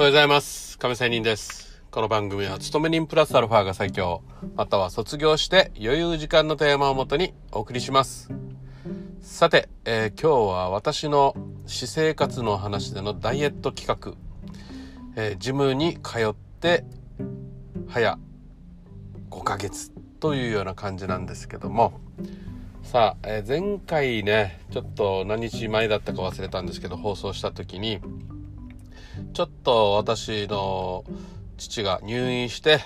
おはようございます。亀仙人です。この番組は、勤め人プラスアルファが最強、または卒業して余裕時間のテーマをもとにお送りします。さて、えー今日は私の私生活の話でのダイエット企画、えージムに通って、早5ヶ月というような感じなんです。けども、さあ、えー前回ね、ちょっと何日前だったか忘れたんです。けど、放送した時に、ちょっと私の父が入院して、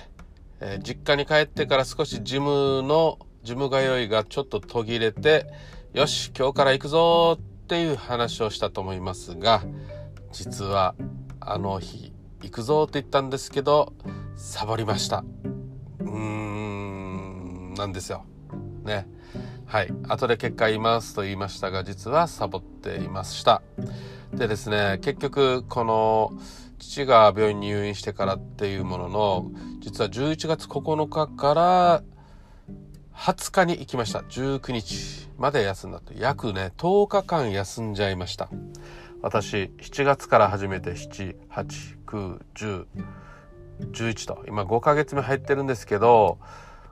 えー実家に帰ってから少しジムの、ジム通いがちょっと途切れて、よし、今日から行くぞっていう話をしたと思いますが、実はあの日、行くぞって言ったんですけど、サボりました。うーん、なんですよ。ね。はい。後で結果言いますと言いましたが、実はサボっていました。でですね、結局、この、父が病院に入院してからっていうものの、実は11月9日から20日に行きました。19日まで休んだと。約ね、10日間休んじゃいました。私、7月から始めて7、8、9、10、11と、今5ヶ月目入ってるんですけど、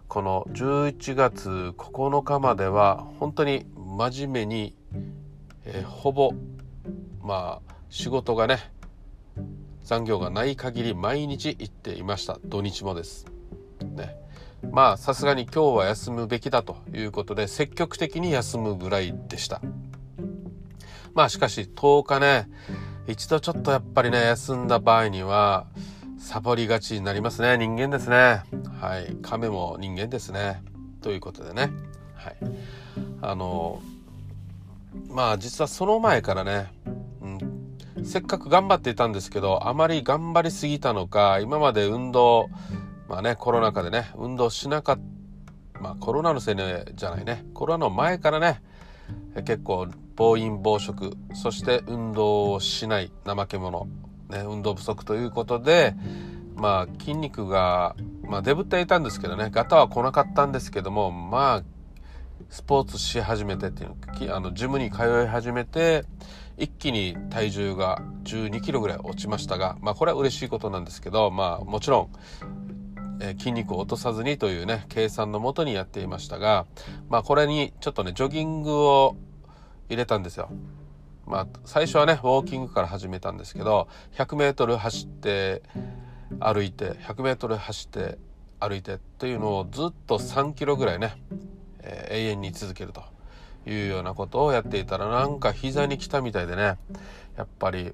この11月9日までは本当に真面目に、えーほぼまあ仕事がね残業がない限り毎日行っていました。土日もです。ね。まあさすがに今日は休むべきだということで積極的に休むぐらいでした。まあしかし10日ね一度ちょっとやっぱりね休んだ場合にはサボりがちになりますね。人間ですね。はい。亀も人間ですね。ということでね。はい。あのまあ実はその前からね、せっかく頑張っていたんですけどあまり頑張りすぎたのか今まで運動まあねコロナ禍でね運動しなかったまあコロナのせいじゃないねコロナの前からね結構暴飲暴食そして運動をしない怠け者、ね、運動不足ということでまあ筋肉が、まあ、デブっていたんですけどねガタは来なかったんですけどもまあスポーツし始めてっていうのあのジムに通い始めて一気に体重が1 2キロぐらい落ちましたがまあこれは嬉しいことなんですけどまあもちろんえー筋肉を落とさずにというね計算のもとにやっていましたがまあこれにちょっとねジョギングを入れたんですよ。まあ最初はねウォーキングから始めたんですけど 100m 走って歩いて 100m 走って歩いてっていうのをずっと3キロぐらいね、えー永遠に続けるというようなことをやっていたらなんか膝に来たみたいでね。やっぱり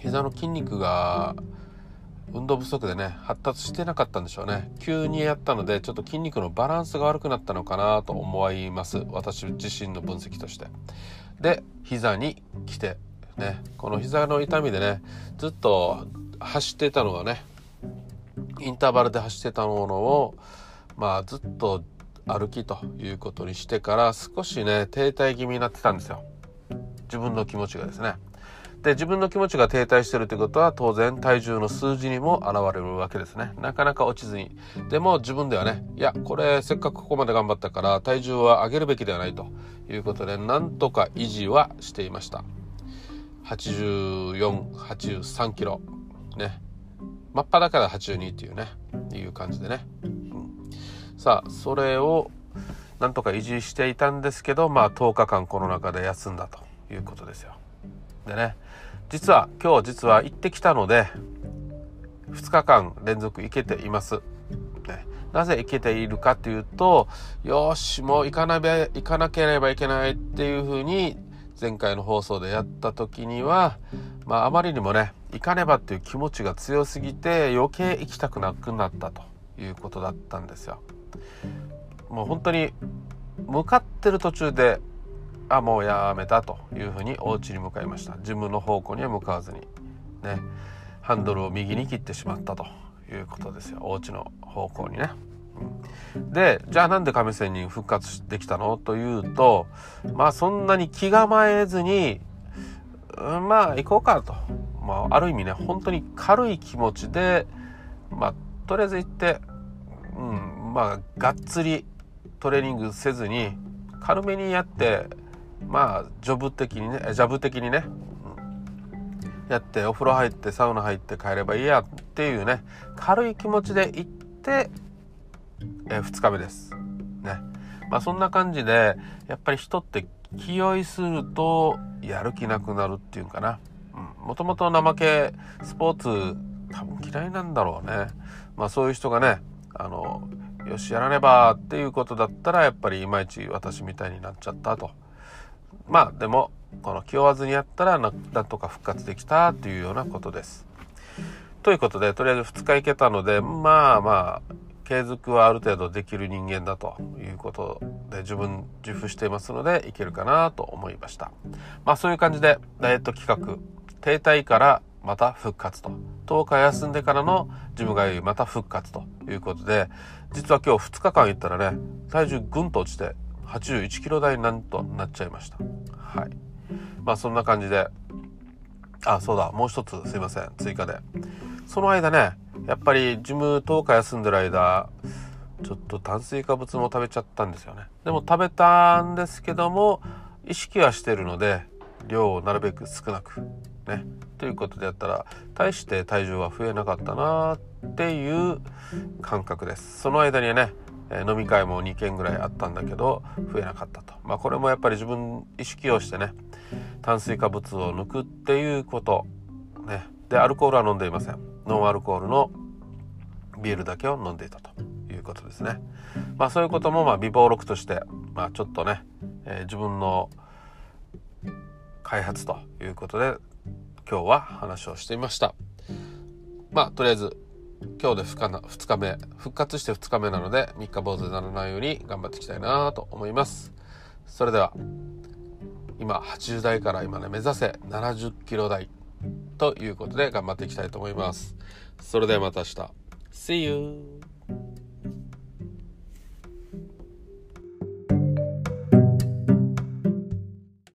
膝の筋肉が運動不足でね発達してなかったんでしょうね。急にやったのでちょっと筋肉のバランスが悪くなったのかなと思います。私自身の分析として。で膝に来てねこの膝の痛みでねずっと走ってたのがねインターバルで走ってたものをまあずっと歩きということにしてから少しね停滞気味になってたんですよ。自分の気持ちがですね。で自分の気持ちが停滞してるということは当然体重の数字にも現れるわけですね。なかなか落ちずに。でも自分ではねいやこれせっかくここまで頑張ったから体重は上げるべきではないということでなんとか維持はしていました。8483キロ。ね。真っ裸で82っていうね。いう感じでね、さあそれをなんとか維持していたんですけどまあ10日間この中で休んだということですよ。でね実は今日実は行ってきたので2日間連続行けています、ね、なぜ行けているかというとよしもう行かなべ行かなければいけないっていうふうに前回の放送でやった時にはまああまりにもね行かねばっていう気持ちが強すぎて余計行きたくなくなったということだったんですよ。もう本当に向かってる途中であもうやめたというふうにお家に向かいました。ジムの方向には向かわずにねハンドルを右に切ってしまったということですよ。お家の方向にね、でじゃあなんで亀仙人復活できたの？というとまあそんなに気構えずに、うんまあ行こうかと、まあ、ある意味ね本当に軽い気持ちでまあとりあえず行ってうんまあがっつりトレーニングせずに軽めにやってまあジョブ的にねジャブ的にね、やってお風呂入ってサウナ入って帰ればいいやっていうね軽い気持ちで行って、え、2日目です。ね。まあそんな感じでやっぱり人って気負いするとやる気なくなるっていうかな。もともと怠けスポーツ多分嫌いなんだろうね。まあそういう人がねあのよしやらねばっていうことだったらやっぱりいまいち私みたいになっちゃったと。まあでもこの気負わずにやったらなんとか復活できたというようなことです。ということでとりあえず2日行けたのでまあまあ継続はある程度できる人間だということで自分自負していますのでいけるかなと思いました。まあそういう感じでダイエット企画停滞からまた復活と。10日休んでからのジム通いまた復活ということで実は今日2日間行ったらね体重ぐんと落ちて81キロ台なんとなっちゃいました。はい。まあそんな感じで。あそうだ。もう一つすいません。追加で。その間ねやっぱりジム10日休んでる間ちょっと炭水化物も食べちゃったんですよね。でも食べたんですけども意識はしてるので量をなるべく少なくね。ということでやったら大して体重は増えなかったなっていう感覚です。その間にね飲み会も2件ぐらいあったんだけど増えなかったと。まあこれもやっぱり自分意識をしてね炭水化物を抜くっていうことね。でアルコールは飲んでいません。ノンアルコールのビールだけを飲んでいたということですね。まあそういうこともまあ微暴録としてまあちょっとね、えー、自分の開発ということで今日は話をしていました。まあとりあえず今日で 2, 2日目復活して2日目なので3日坊主にならないように頑張っていきたいなと思います。それでは今80代から今ね目指せ70キロ台ということで頑張っていきたいと思います。それではまた明日。See you!